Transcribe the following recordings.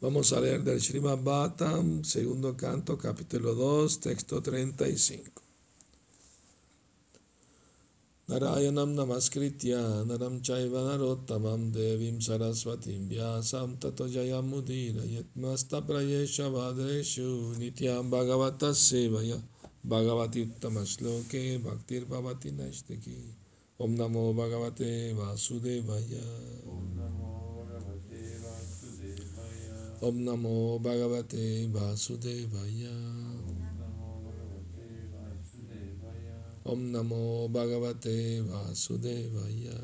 Vamos a leer del Srimad Bhattam, segundo canto, capítulo 2, texto 35. Narayanam namaskritya naram chaiva narottamam devim saraswatim vyasam tato jayamudira yatmasta prayesha vadreshu nityam bhagavata sevaya bhagavati uttamasloke bhaktir bhavati nashtaki om namo bhagavate vasudevaya namo bhagavate vasudevaya Om Namo Bhagavate Vasudevaya.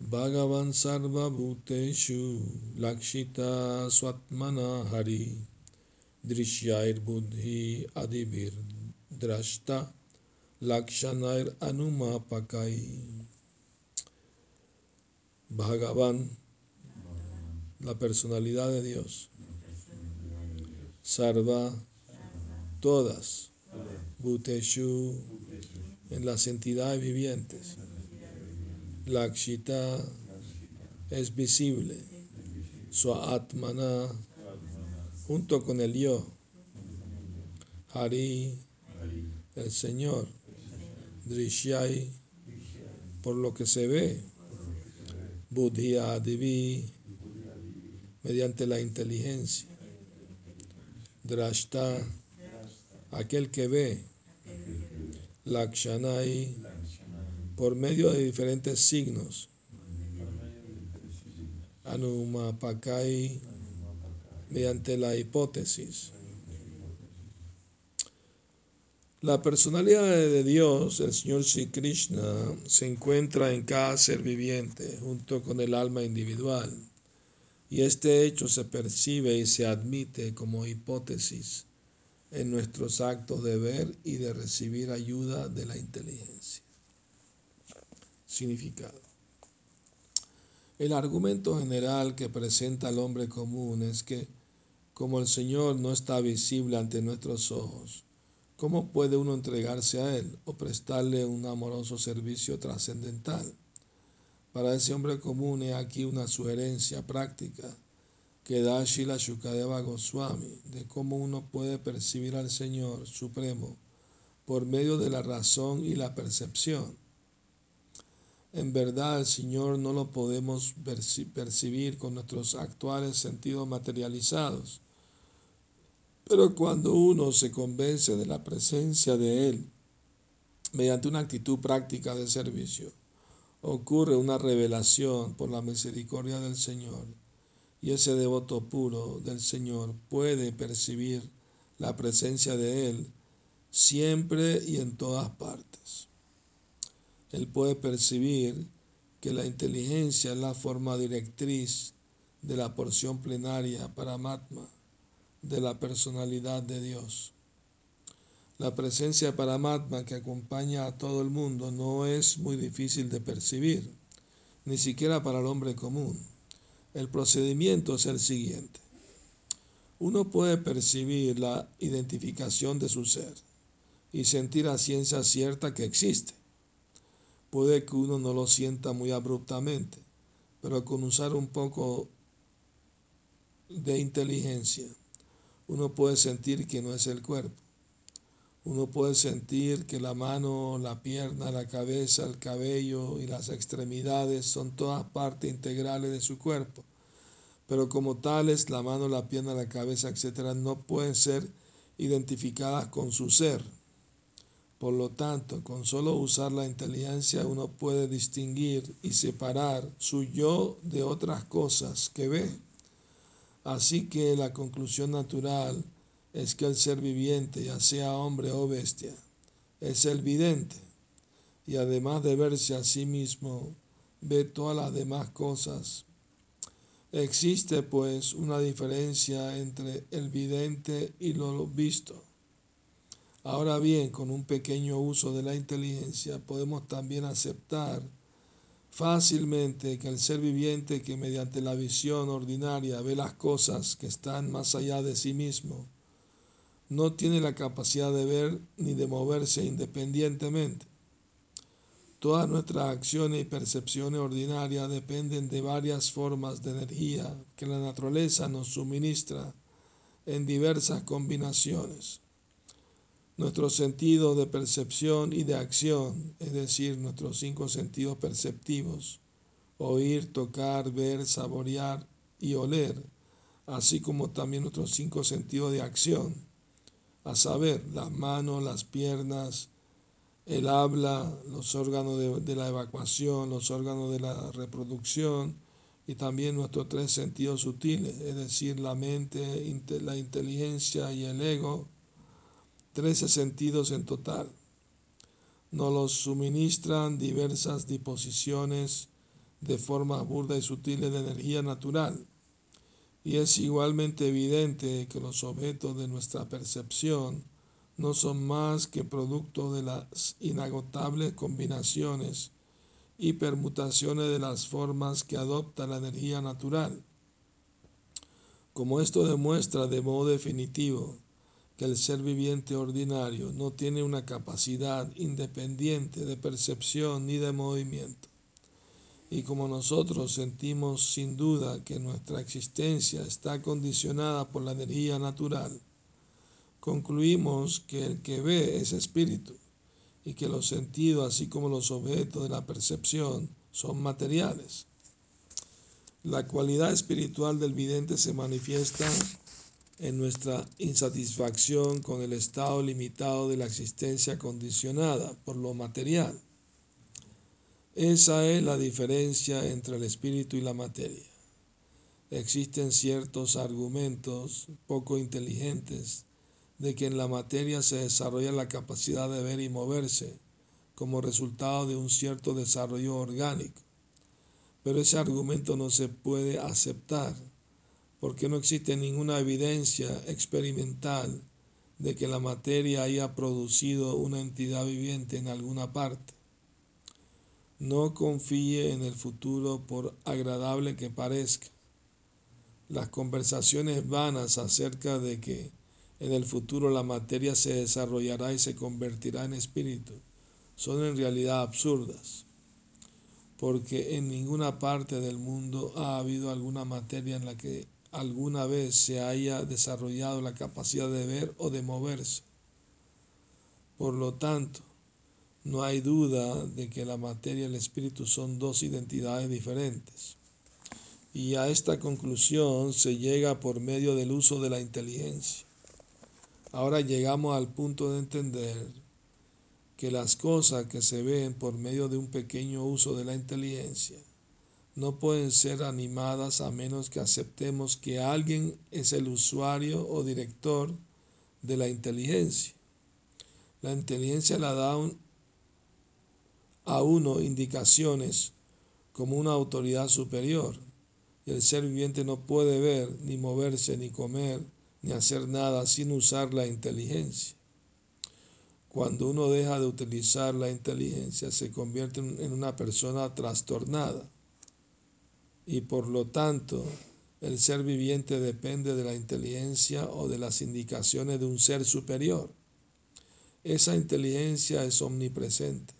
Bhagavan Sarva Bhuteshu Lakshita Swatmana Hari Drishyair Buddhi Adivir Drashta Lakshanair Anumapakai. Bhagavan, la personalidad de Dios. Sarva, todas, Bhuteshu, en las entidades vivientes. Lakshita es visible, Swaatmana, junto con el yo. Hari, el Señor. Drishyai, por lo que se ve. Buddhya Divi, mediante la inteligencia. Drashta, aquel que ve, Lakshanai, por medio de diferentes signos, Anumapakai, mediante la hipótesis. La personalidad de Dios, el Señor Sri Krishna, se encuentra en cada ser viviente junto con el alma individual y este hecho se percibe y se admite como hipótesis en nuestros actos de ver y de recibir ayuda de la inteligencia. Significado. El argumento general que presenta el hombre común es que como el Señor no está visible ante nuestros ojos, ¿cómo puede uno entregarse a Él o prestarle un amoroso servicio trascendental? Para ese hombre común he aquí una sugerencia práctica que da Shila Shukadeva Goswami de cómo uno puede percibir al Señor Supremo por medio de la razón y la percepción. En verdad, el Señor no lo podemos percibir con nuestros actuales sentidos materializados. Pero cuando uno se convence de la presencia de Él mediante una actitud práctica de servicio, ocurre una revelación por la misericordia del Señor y ese devoto puro del Señor puede percibir la presencia de Él siempre y en todas partes. Él puede percibir que la inteligencia es la forma directriz de la porción plenaria para Matma de la personalidad de Dios. La presencia Paramatma que acompaña a todo el mundo no es muy difícil de percibir, ni siquiera para el hombre común. El procedimiento es el siguiente. Uno puede percibir la identificación de su ser y sentir a ciencia cierta que existe. Puede que uno no lo sienta muy abruptamente, pero con usar un poco de inteligencia, uno puede sentir que no es el cuerpo uno puede sentir que la mano, la pierna, la cabeza, el cabello y las extremidades son todas partes integrales de su cuerpo. Pero como tales, la mano, la pierna, la cabeza, etc., no pueden ser identificadas con su ser. Por lo tanto, con solo usar la inteligencia uno puede distinguir y separar su yo de otras cosas que ve. Así que la conclusión natural es que el ser viviente, ya sea hombre o bestia, es el vidente y además de verse a sí mismo, ve todas las demás cosas. Existe pues una diferencia entre el vidente y lo visto. Ahora bien, con un pequeño uso de la inteligencia podemos también aceptar fácilmente que el ser viviente que mediante la visión ordinaria ve las cosas que están más allá de sí mismo, no tiene la capacidad de ver ni de moverse independientemente. Todas nuestras acciones y percepciones ordinarias dependen de varias formas de energía que la naturaleza nos suministra en diversas combinaciones. Nuestros sentidos de percepción y de acción, es decir, nuestros cinco sentidos perceptivos, oír, tocar, ver, saborear y oler, así como también nuestros cinco sentidos de acción, a saber, las manos, las piernas, el habla, los órganos de, la evacuación, los órganos de la reproducción y también nuestros tres sentidos sutiles, es decir, la mente, la inteligencia y el ego, trece sentidos en total. Nos los suministran diversas disposiciones de formas burdas y sutiles de energía natural. Y es igualmente evidente que los objetos de nuestra percepción no son más que producto de las inagotables combinaciones y permutaciones de las formas que adopta la energía natural. Como esto demuestra de modo definitivo que el ser viviente ordinario no tiene una capacidad independiente de percepción ni de movimiento. Y como nosotros sentimos sin duda que nuestra existencia está condicionada por la energía natural, concluimos que el que ve es espíritu y que los sentidos, así como los objetos de la percepción, son materiales. La cualidad espiritual del vidente se manifiesta en nuestra insatisfacción con el estado limitado de la existencia condicionada por lo material. Esa es la diferencia entre el espíritu y la materia. Existen ciertos argumentos poco inteligentes de que en la materia se desarrolla la capacidad de ver y moverse como resultado de un cierto desarrollo orgánico. Pero ese argumento no se puede aceptar porque no existe ninguna evidencia experimental de que la materia haya producido una entidad viviente en alguna parte. No confíe en el futuro por agradable que parezca. Las conversaciones vanas acerca de que en el futuro la materia se desarrollará y se convertirá en espíritu, son en realidad absurdas, porque en ninguna parte del mundo ha habido alguna materia en la que alguna vez se haya desarrollado la capacidad de ver o de moverse. Por lo tanto, no hay duda de que la materia y el espíritu son dos identidades diferentes. Y a esta conclusión se llega por medio del uso de la inteligencia. Ahora llegamos al punto de entender que las cosas que se ven por medio de un pequeño uso de la inteligencia no pueden ser animadas a menos que aceptemos que alguien es el usuario o director de la inteligencia. La inteligencia la da a uno indicaciones como una autoridad superior. Y el ser viviente no puede ver, ni moverse, ni comer, ni hacer nada sin usar la inteligencia. Cuando uno deja de utilizar la inteligencia, se convierte en una persona trastornada. Y por lo tanto, el ser viviente depende de la inteligencia o de las indicaciones de un ser superior. Esa inteligencia es omnipresente.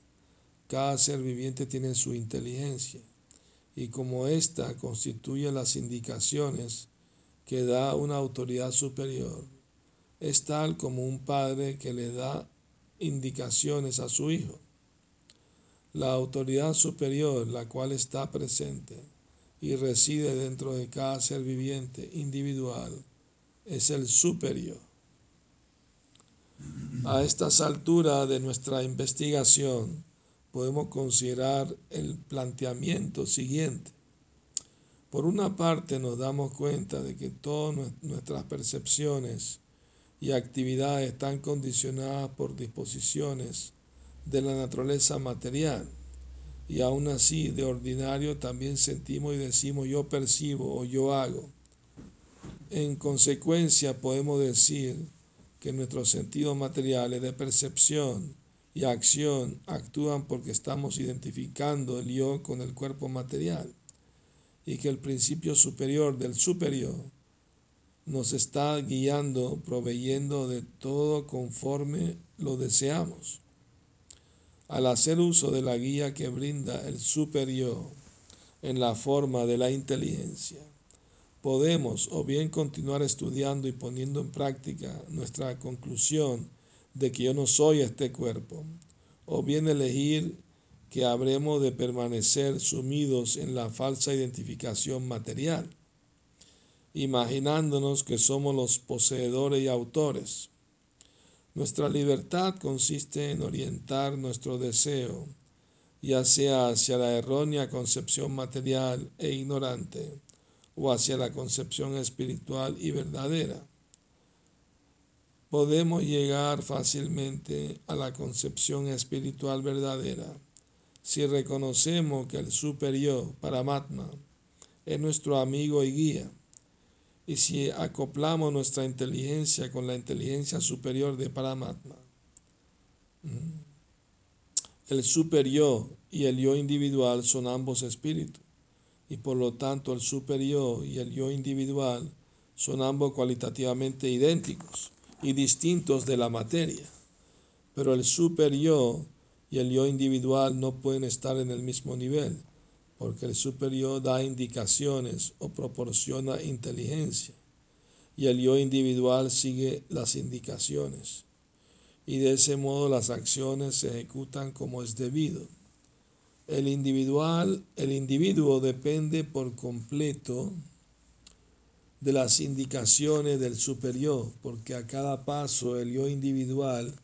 Cada ser viviente tiene su inteligencia. Y como ésta constituye las indicaciones que da una autoridad superior es tal como un padre que le da indicaciones a su hijo. La autoridad superior, la cual está presente y reside dentro de cada ser viviente individual, es el superior. A estas alturas de nuestra investigación podemos considerar el planteamiento siguiente. Por una parte nos damos cuenta de que todas nuestras percepciones y actividades están condicionadas por disposiciones de la naturaleza material y aún así de ordinario también sentimos y decimos yo percibo o yo hago. En consecuencia podemos decir que nuestros sentidos materiales de percepción y acción actúan porque estamos identificando el yo con el cuerpo material y que el principio superior del superior nos está guiando, proveyendo de todo conforme lo deseamos. Al hacer uso de la guía que brinda el superior en la forma de la inteligencia, podemos o bien continuar estudiando y poniendo en práctica nuestra conclusión de que yo no soy este cuerpo, o bien elegir que habremos de permanecer sumidos en la falsa identificación material, imaginándonos que somos los poseedores y autores. Nuestra libertad consiste en orientar nuestro deseo, ya sea hacia la errónea concepción material e ignorante, o hacia la concepción espiritual y verdadera. Podemos llegar fácilmente a la concepción espiritual verdadera si reconocemos que el superior, Paramatma, es nuestro amigo y guía, y si acoplamos nuestra inteligencia con la inteligencia superior de Paramatma. Mm. El superior y el yo individual son ambos espíritus, y por lo tanto el superior y el yo individual son ambos cualitativamente idénticos y distintos de la materia. Pero el superior y el yo individual no pueden estar en el mismo nivel, porque el superior da indicaciones o proporciona inteligencia, y el yo individual sigue las indicaciones. Y de ese modo las acciones se ejecutan como es debido. El individual, el individuo depende por completo de las indicaciones del superior, porque a cada paso el yo individual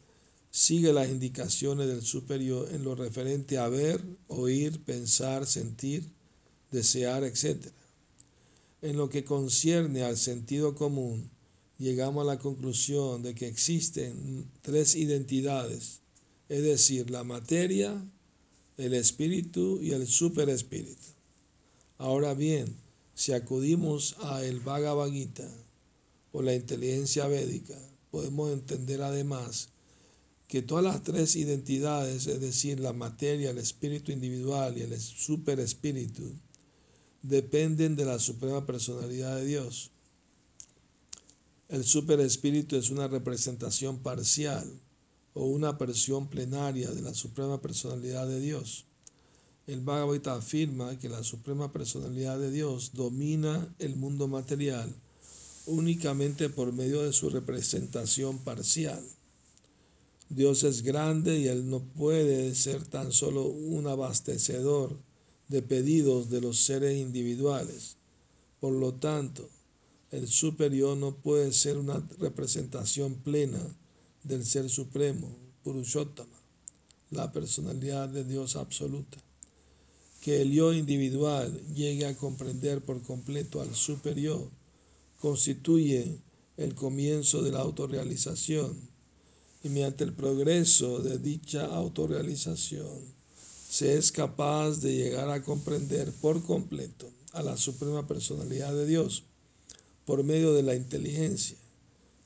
sigue las indicaciones del superior en lo referente a ver, oír, pensar, sentir, desear, etc. En lo que concierne al sentido común, llegamos a la conclusión de que existen tres identidades, es decir, la materia, el espíritu y el superespíritu. Ahora bien, si acudimos a el Bhagavad Gita o la inteligencia védica, podemos entender además que todas las tres identidades, es decir, la materia, el espíritu individual y el superespíritu, dependen de la suprema personalidad de Dios. El superespíritu es una representación parcial o una versión plenaria de la suprema personalidad de Dios. El Bhagavad Gita afirma que la suprema personalidad de Dios domina el mundo material únicamente por medio de su representación parcial. Dios es grande y Él no puede ser tan solo un abastecedor de pedidos de los seres individuales. Por lo tanto, el superior no puede ser una representación plena del Ser Supremo, Purushottama, la personalidad de Dios absoluta. Que el yo individual llegue a comprender por completo al superior constituye el comienzo de la autorrealización y mediante el progreso de dicha autorrealización se es capaz de llegar a comprender por completo a la suprema personalidad de Dios por medio de la inteligencia,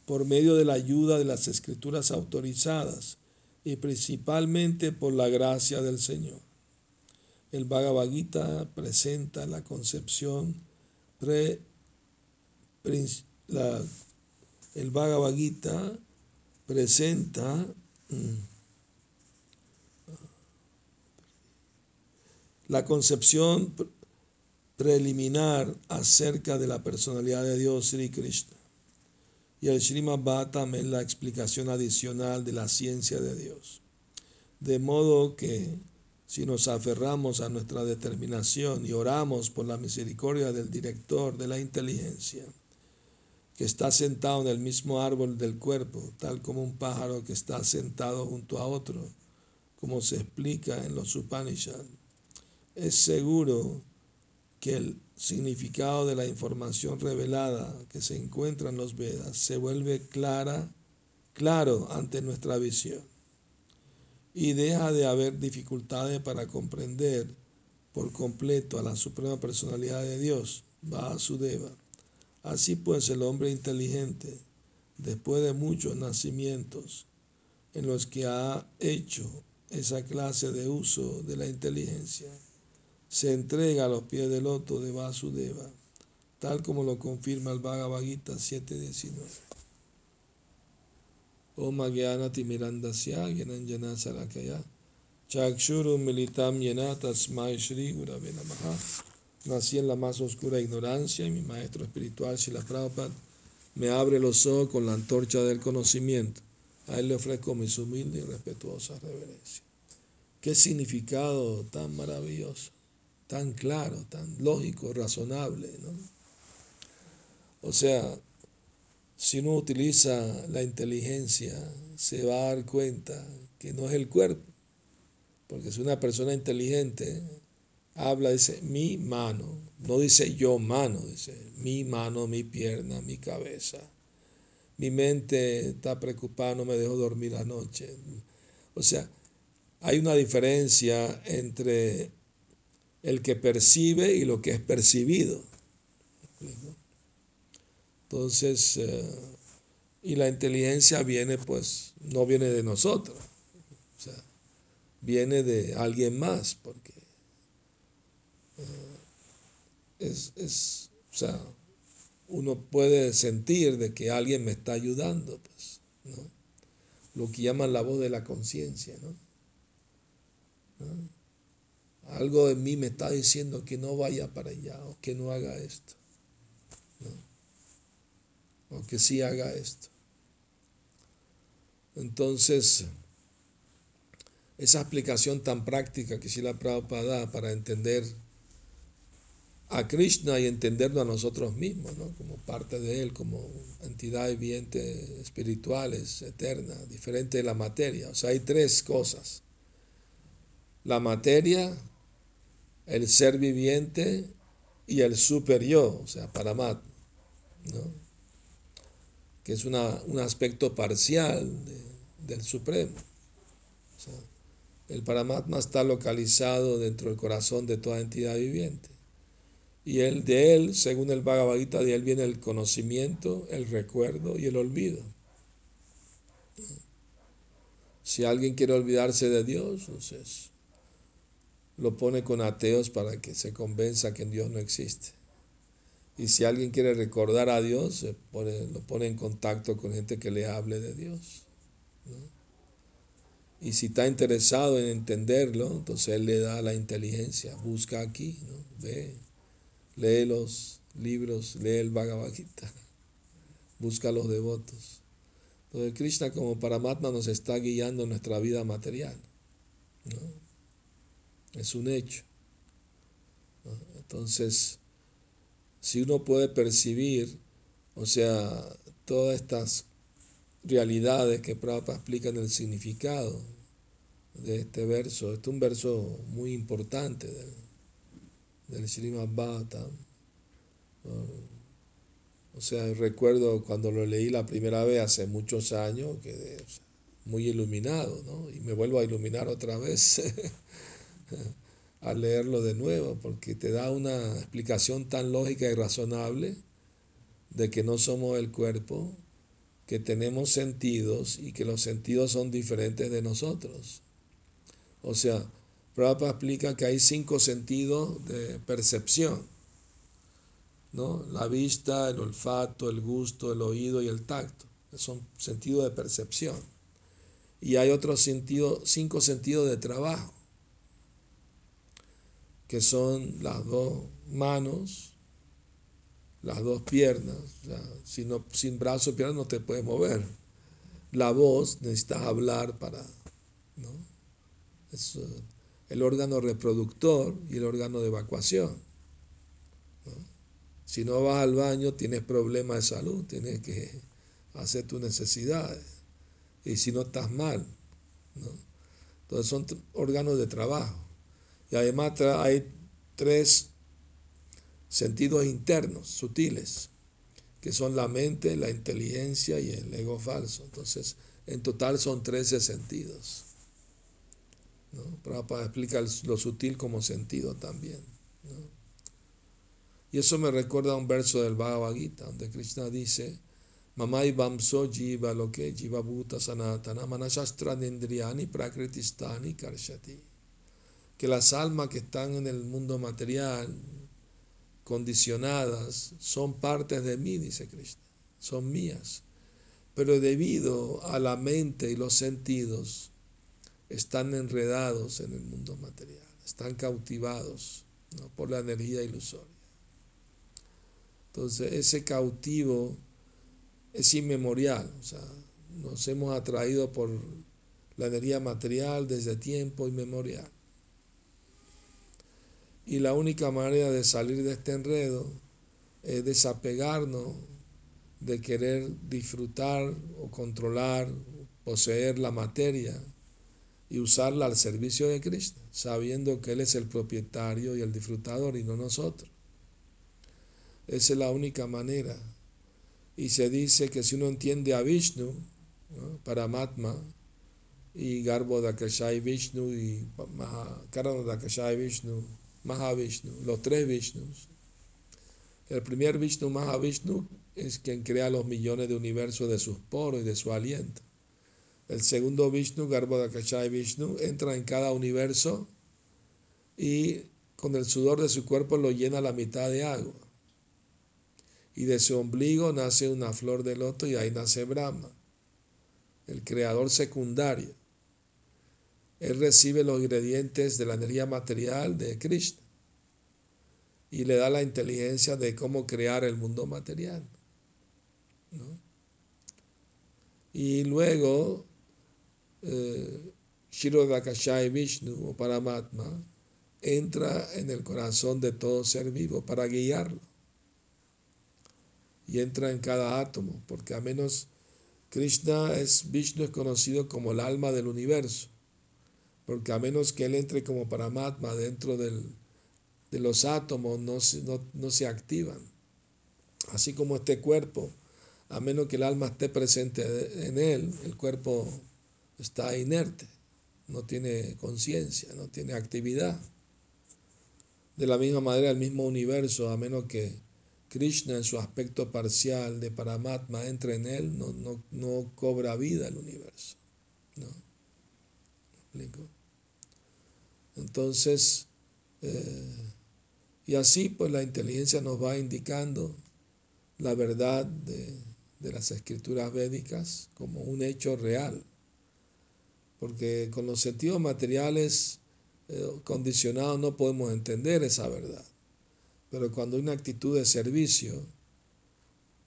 por medio de la ayuda de las escrituras autorizadas y principalmente por la gracia del Señor. El Bhagavad Gita presenta la concepción pre, el Bhagavad Gita presenta mm, la concepción preliminar acerca de la personalidad de Dios Sri Krishna. Y el Srimad Bhattam es la explicación adicional de la ciencia de Dios. De modo que si nos aferramos a nuestra determinación y oramos por la misericordia del director de la inteligencia, que está sentado en el mismo árbol del cuerpo, tal como un pájaro que está sentado junto a otro, como se explica en los Upanishads. Es seguro que el significado de la información revelada que se encuentra en los Vedas se vuelve clara, claro ante nuestra visión y deja de haber dificultades para comprender por completo a la suprema personalidad de Dios, Vasudeva Así pues el hombre inteligente, después de muchos nacimientos en los que ha hecho esa clase de uso de la inteligencia, se entrega a los pies del loto de Vasudeva, tal como lo confirma el Bhagavad Gita 7.19. Om Gyana Timirandasya Gyananjana Sarakaya Chakshuru militam yenatas Shri Gurave. Nací en la más oscura ignorancia y mi maestro espiritual, Shila Prabhupada, me abre los ojos con la antorcha del conocimiento. A él le ofrezco mis humildes y respetuosas reverencias. Qué significado tan maravilloso, tan claro, tan lógico, razonable, ¿no? O sea, si uno utiliza la inteligencia, se va a dar cuenta que no es el cuerpo. Porque si una persona inteligente habla, dice mi mano, no dice yo mano, dice mi mano, mi pierna, mi cabeza. Mi mente está preocupada, no me dejo dormir anoche. O sea, hay una diferencia entre el que percibe y lo que es percibido. Entonces, eh, y la inteligencia viene, pues, no viene de nosotros, o sea, viene de alguien más, porque es, es, o sea, uno puede sentir de que alguien me está ayudando, pues, ¿no? Lo que llaman la voz de la conciencia, ¿no? ¿no? Algo de mí me está diciendo que no vaya para allá o que no haga esto o que sí haga esto. Entonces, esa explicación tan práctica que Sila Prabhupada da para entender a Krishna y entenderlo a nosotros mismos, ¿no? como parte de Él, como entidades vivientes espirituales, eternas, diferente de la materia. O sea, hay tres cosas. La materia, el ser viviente y el superior, o sea, Paramat. ¿no? que es una, un aspecto parcial del Supremo. el Paramatma está localizado dentro del corazón de toda entidad viviente. Y el, de él, según el Bhagavad Gita, de él viene el conocimiento, el recuerdo y el olvido. Si alguien quiere olvidarse de Dios, entonces lo pone con ateos para que se convenza que Dios no existe. Y si alguien quiere recordar a Dios, lo pone en contacto con gente que le hable de Dios. Y si está interesado en entenderlo, entonces Él le da la inteligencia. Busca aquí, ¿no? ve, lee los libros, lee el Bhagavad Gita, busca a los devotos. Entonces Krishna como Paramatma nos está guiando nuestra vida material. ¿no? Es un hecho. Entonces, si uno puede percibir, o sea, todas estas realidades que Prabhupada explica en el significado de este verso, este es un verso muy importante del, del Srimad. O sea, recuerdo cuando lo leí la primera vez hace muchos años, que muy iluminado, ¿no? Y me vuelvo a iluminar otra vez. a leerlo de nuevo, porque te da una explicación tan lógica y razonable de que no somos el cuerpo, que tenemos sentidos y que los sentidos son diferentes de nosotros. O sea, Prabhupada explica que hay cinco sentidos de percepción, ¿no? La vista, el olfato, el gusto, el oído y el tacto. Son sentidos de percepción. Y hay otros sentidos, cinco sentidos de trabajo que son las dos manos, las dos piernas. si no, sin brazo y piernas no te puedes mover. La voz, necesitas hablar para... ¿no? Es el órgano reproductor y el órgano de evacuación. Si no vas al baño, tienes problemas de salud, tienes que hacer tus necesidades. Y si no estás mal. Entonces son órganos de trabajo. Y además hay tres sentidos internos, sutiles, que son la mente, la inteligencia y el ego falso. Entonces, en total son 13 sentidos. ¿No? Prabhupada explica lo sutil como sentido también. Y eso me recuerda a un verso del Bhagavad Gita, donde Krishna dice, Mamai Vamso Jiva Loke Jiva Bhuta Sanatana Manashastra Nindriyani Prakritistani Karshati que las almas que están en el mundo material, condicionadas, son partes de mí, dice Cristo, son mías. Pero debido a la mente y los sentidos, están enredados en el mundo material, están cautivados por la energía ilusoria. Entonces, ese cautivo es inmemorial, o sea, nos hemos atraído por la energía material desde tiempo inmemorial. Y la única manera de salir de este enredo es desapegarnos de querer disfrutar o controlar, poseer la materia y usarla al servicio de Cristo, sabiendo que Él es el propietario y el disfrutador y no nosotros. Esa es la única manera. Y se dice que si uno entiende a Vishnu, Paramatma, y Garbo Dakashai Vishnu y Karana Dakashai Vishnu, Mahavishnu, los tres Vishnus. El primer Vishnu, Mahavishnu, es quien crea los millones de universos de sus poros y de su aliento. El segundo Vishnu, Garbhodakashai Vishnu, entra en cada universo y con el sudor de su cuerpo lo llena la mitad de agua. Y de su ombligo nace una flor de loto y ahí nace Brahma, el creador secundario. Él recibe los ingredientes de la energía material de Krishna y le da la inteligencia de cómo crear el mundo material. Y luego, Shirodakashai Vishnu o Paramatma entra en el corazón de todo ser vivo para guiarlo. Y entra en cada átomo, porque a menos Krishna es, Vishnu es conocido como el alma del universo, porque a menos que él entre como Paramatma dentro del, de los átomos, no no, no se activan. Así como este cuerpo a menos que el alma esté presente en él, el cuerpo está inerte, no tiene conciencia, no tiene actividad. De la misma manera, el mismo universo, a menos que Krishna en su aspecto parcial de Paramatma entre en él, no, no, cobra vida el universo. ¿no? explico? Entonces, eh, y así pues la inteligencia nos va indicando la verdad de, de las escrituras védicas como un hecho real, porque con los sentidos materiales eh, condicionados no podemos entender esa verdad, pero cuando hay una actitud de servicio,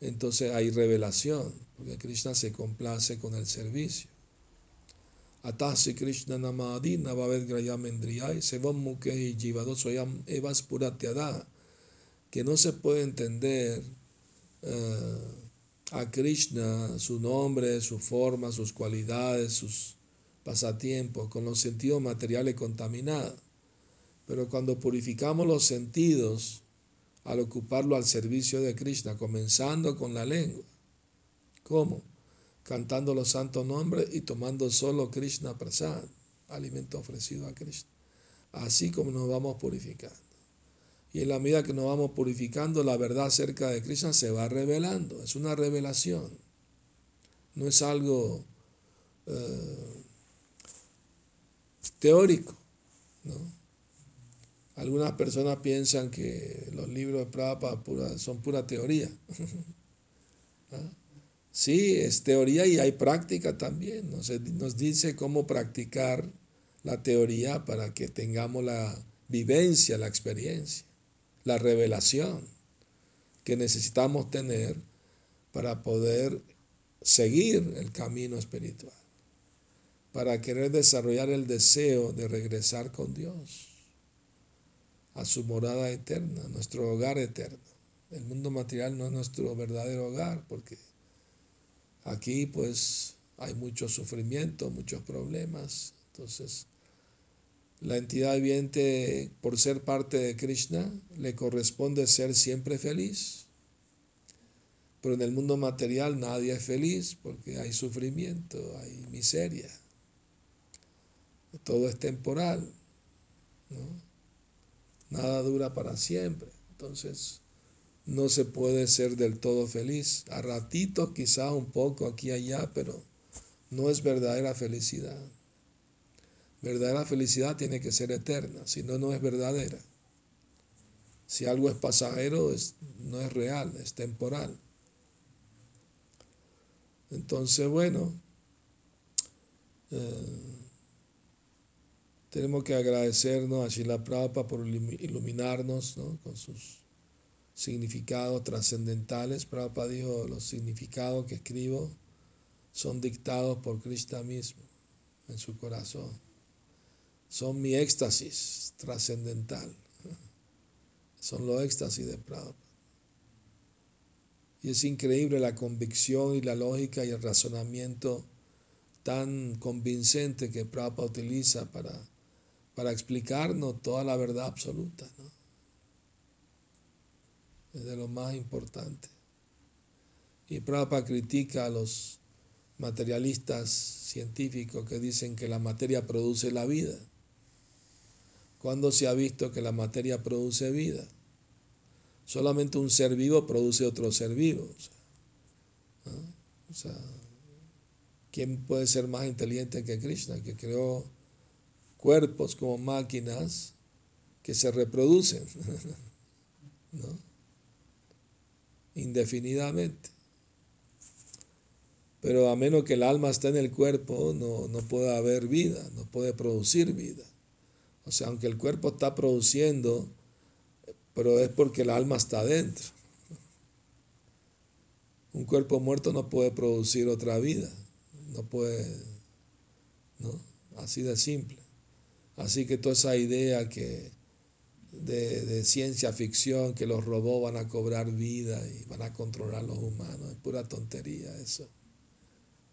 entonces hay revelación, porque Krishna se complace con el servicio. Atasi Krishna Namadi Navavet Grayamendriyai Sevam Mukhe Soyam Evas Puratyada, que no se puede entender eh, a Krishna, su nombre, su forma, sus cualidades, sus pasatiempos, con los sentidos materiales contaminados. Pero cuando purificamos los sentidos al ocuparlo al servicio de Krishna, comenzando con la lengua, ¿cómo? Cantando los santos nombres y tomando solo Krishna prasad, alimento ofrecido a Krishna. Así como nos vamos purificando. Y en la medida que nos vamos purificando, la verdad acerca de Krishna se va revelando. Es una revelación. No es algo eh, teórico. Algunas personas piensan que los libros de Prabhupada son pura teoría. Sí, es teoría y hay práctica también. nos dice cómo practicar la teoría para que tengamos la vivencia, la experiencia la revelación que necesitamos tener para poder seguir el camino espiritual, para querer desarrollar el deseo de regresar con Dios a su morada eterna, nuestro hogar eterno. El mundo material no es nuestro verdadero hogar porque aquí pues hay mucho sufrimiento, muchos problemas. Entonces la entidad viviente, por ser parte de Krishna, le corresponde ser siempre feliz. Pero en el mundo material nadie es feliz porque hay sufrimiento, hay miseria. Todo es temporal. Nada dura para siempre. Entonces, no se puede ser del todo feliz. A ratitos quizá un poco aquí y allá, pero no es verdadera felicidad. Verdadera felicidad tiene que ser eterna, si no, no es verdadera. Si algo es pasajero, no es real, es temporal. Entonces, bueno, eh, Tenemos que agradecernos a Shila Prabhupada por iluminarnos con sus significados trascendentales. Prabhupada dijo, los significados que escribo son dictados por Krishna mismo en su corazón. Son mi éxtasis trascendental. Son los éxtasis de Prabhupada. Y es increíble la convicción y la lógica y el razonamiento tan convincente que Prabhupada utiliza para para explicarnos toda la verdad absoluta. Es de lo más importante. Y Prabhupada critica a los materialistas científicos que dicen que la materia produce la vida. ¿Cuándo se ha visto que la materia produce vida? Solamente un ser vivo produce otro ser vivo. ¿quién puede ser más inteligente que Krishna, que creó cuerpos como máquinas que se reproducen ¿no? indefinidamente. Pero a menos que el alma esté en el cuerpo, no, no puede haber vida, no puede producir vida. O sea, aunque el cuerpo está produciendo, pero es porque el alma está dentro. Un cuerpo muerto no puede producir otra vida, no puede, ¿no? Así de simple. Así que toda esa idea que de, ciencia ficción, que los robots van a cobrar vida y van a controlar a los humanos, es pura tontería eso.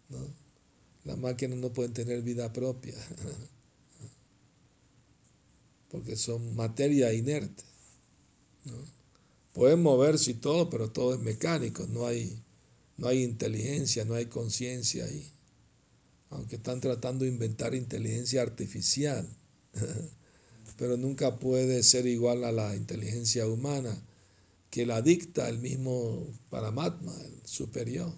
¿no? Las máquinas no pueden tener vida propia, porque son materia inerte. ¿no? Pueden moverse y todo, pero todo es mecánico, no hay, no hay inteligencia, no hay conciencia ahí. Aunque están tratando de inventar inteligencia artificial pero nunca puede ser igual a la inteligencia humana que la dicta el mismo Paramatma, el superior.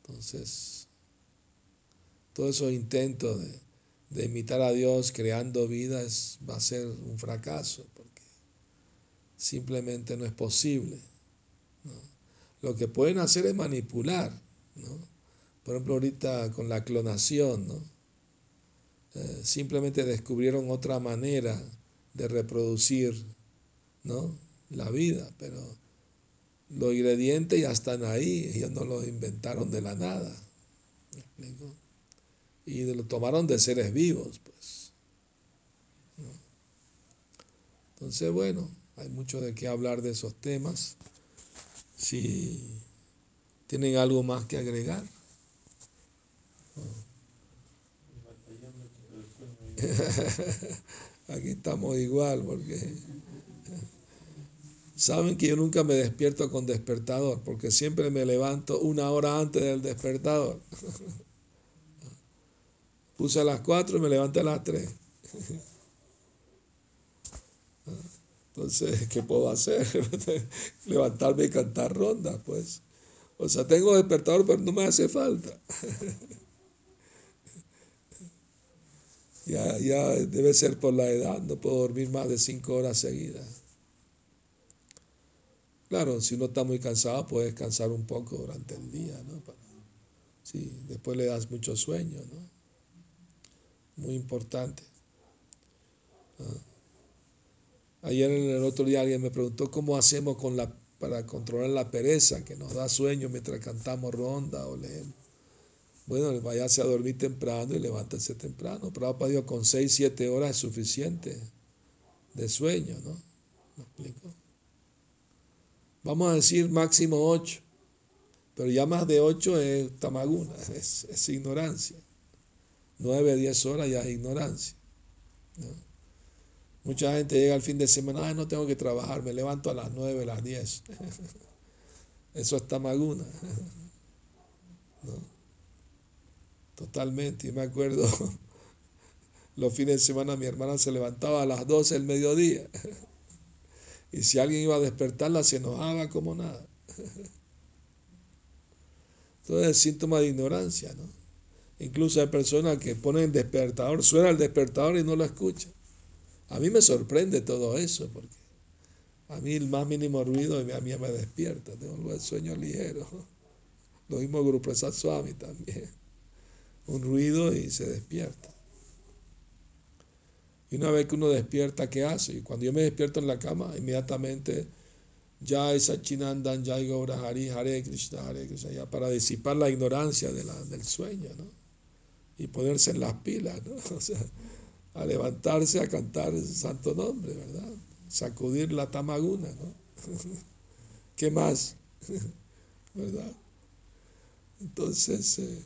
Entonces, todos esos intentos de, imitar a Dios creando vida va a ser un fracaso, porque simplemente no es posible. Lo que pueden hacer es manipular. Por ejemplo, ahorita con la clonación, ¿no? Eh, simplemente descubrieron otra manera de reproducir ¿no? la vida, pero los ingredientes ya están ahí, ellos no los inventaron de la nada. Y lo tomaron de seres vivos, pues. Entonces, bueno, hay mucho de qué hablar de esos temas. Si tienen algo más que agregar. Aquí estamos igual porque saben que yo nunca me despierto con despertador porque siempre me levanto una hora antes del despertador. Puse a las 4 y me levanté a las 3. Entonces, ¿qué puedo hacer? Levantarme y cantar rondas, pues. O sea, tengo despertador, pero no me hace falta. Ya, ya debe ser por la edad, no puedo dormir más de cinco horas seguidas. Claro, si uno está muy cansado, puede descansar un poco durante el día, ¿no? Sí, después le das mucho sueño, ¿no? Muy importante. Ah. Ayer en el otro día alguien me preguntó cómo hacemos con la, para controlar la pereza que nos da sueño mientras cantamos ronda o leemos. Bueno, váyase a dormir temprano y levántese temprano. Prabhupada dijo, con 6, 7 horas es suficiente de sueño, ¿no? ¿Me explico? Vamos a decir máximo 8, pero ya más de 8 es tamaguna, es, ignorancia. 9, 10 horas ya es ignorancia. Mucha gente llega al fin de semana, no tengo que trabajar, me levanto a las 9, a las 10. Eso es tamaguna. ¿No? Totalmente. Y me acuerdo, los fines de semana mi hermana se levantaba a las 12 del mediodía. Y si alguien iba a despertarla, se enojaba como nada. Entonces es síntoma de ignorancia, ¿no? Incluso hay personas que ponen el despertador, suena el despertador y no lo escuchan. A mí me sorprende todo eso, porque a mí el más mínimo ruido a mí me despierta, tengo el sueño ligero. Lo mismo Grupo Suami también un ruido y se despierta. Y una vez que uno despierta, ¿qué hace? Y cuando yo me despierto en la cama, inmediatamente Jai Sachinandan, Jai Gaura Hari, Hare Krishna, Hare Krishna, ya para disipar la ignorancia de la, del sueño, ¿no? Y ponerse en las pilas, ¿no? O sea, a levantarse a cantar el santo nombre, ¿verdad? Sacudir la tamaguna, ¿no? ¿Qué más? ¿Verdad? Entonces, eh,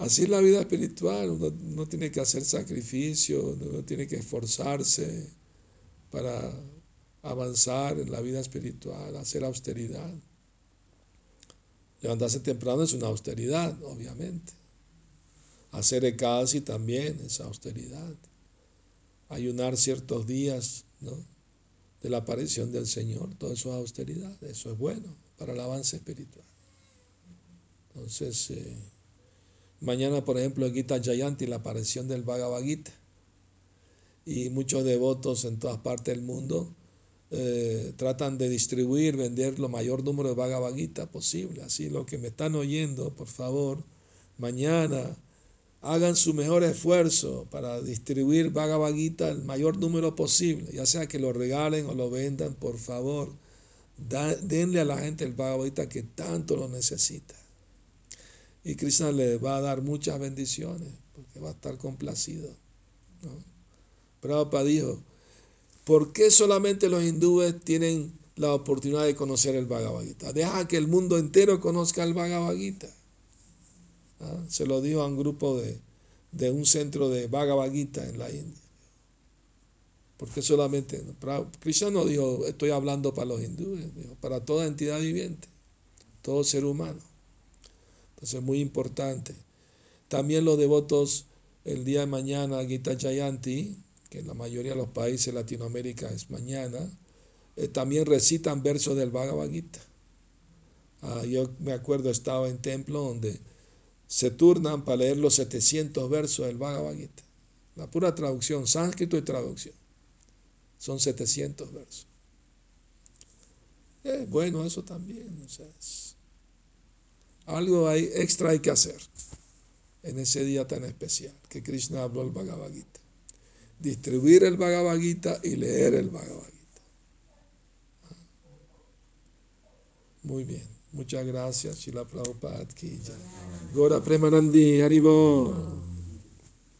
así es la vida espiritual, uno, uno tiene que hacer sacrificio, uno tiene que esforzarse para avanzar en la vida espiritual, hacer austeridad. Levantarse temprano es una austeridad, obviamente. Hacer casi también es austeridad. Ayunar ciertos días ¿no? de la aparición del Señor, todo eso es austeridad, eso es bueno para el avance espiritual. Entonces, eh, mañana, por ejemplo, en Gita Jayanti, la aparición del Bhagavad Gita. Y muchos devotos en todas partes del mundo eh, tratan de distribuir, vender lo mayor número de Bhagavad Gita posible. Así, los que me están oyendo, por favor, mañana hagan su mejor esfuerzo para distribuir Bhagavad Gita el mayor número posible, ya sea que lo regalen o lo vendan, por favor, denle a la gente el Bhagavad Gita que tanto lo necesita. Y Krishna le va a dar muchas bendiciones, porque va a estar complacido. ¿no? Prabhupada dijo, ¿Por qué solamente los hindúes tienen la oportunidad de conocer el Bhagavad Gita? Deja que el mundo entero conozca el Bhagavad Gita. ¿Ah? Se lo dijo a un grupo de, un centro de Bhagavad Gita en la India. Porque solamente, Krishna no dijo, estoy hablando para los hindúes, para toda entidad viviente, todo ser humano. Entonces es muy importante. También los devotos el día de mañana, Gita Jayanti, que en la mayoría de los países de Latinoamérica es mañana, eh, también recitan versos del Bhagavad Gita. Ah, yo me acuerdo, estaba en templo donde se turnan para leer los 700 versos del Bhagavad Gita. La pura traducción, sánscrito y traducción. Son 700 versos. Eh, bueno, eso también. Algo hay, extra hay que hacer en ese día tan especial que Krishna habló el Bhagavad Gita. Distribuir el Bhagavad Gita y leer el Bhagavad Gita. Muy bien, muchas gracias, Shila Prabhupada. Gora Premanandi Haribo.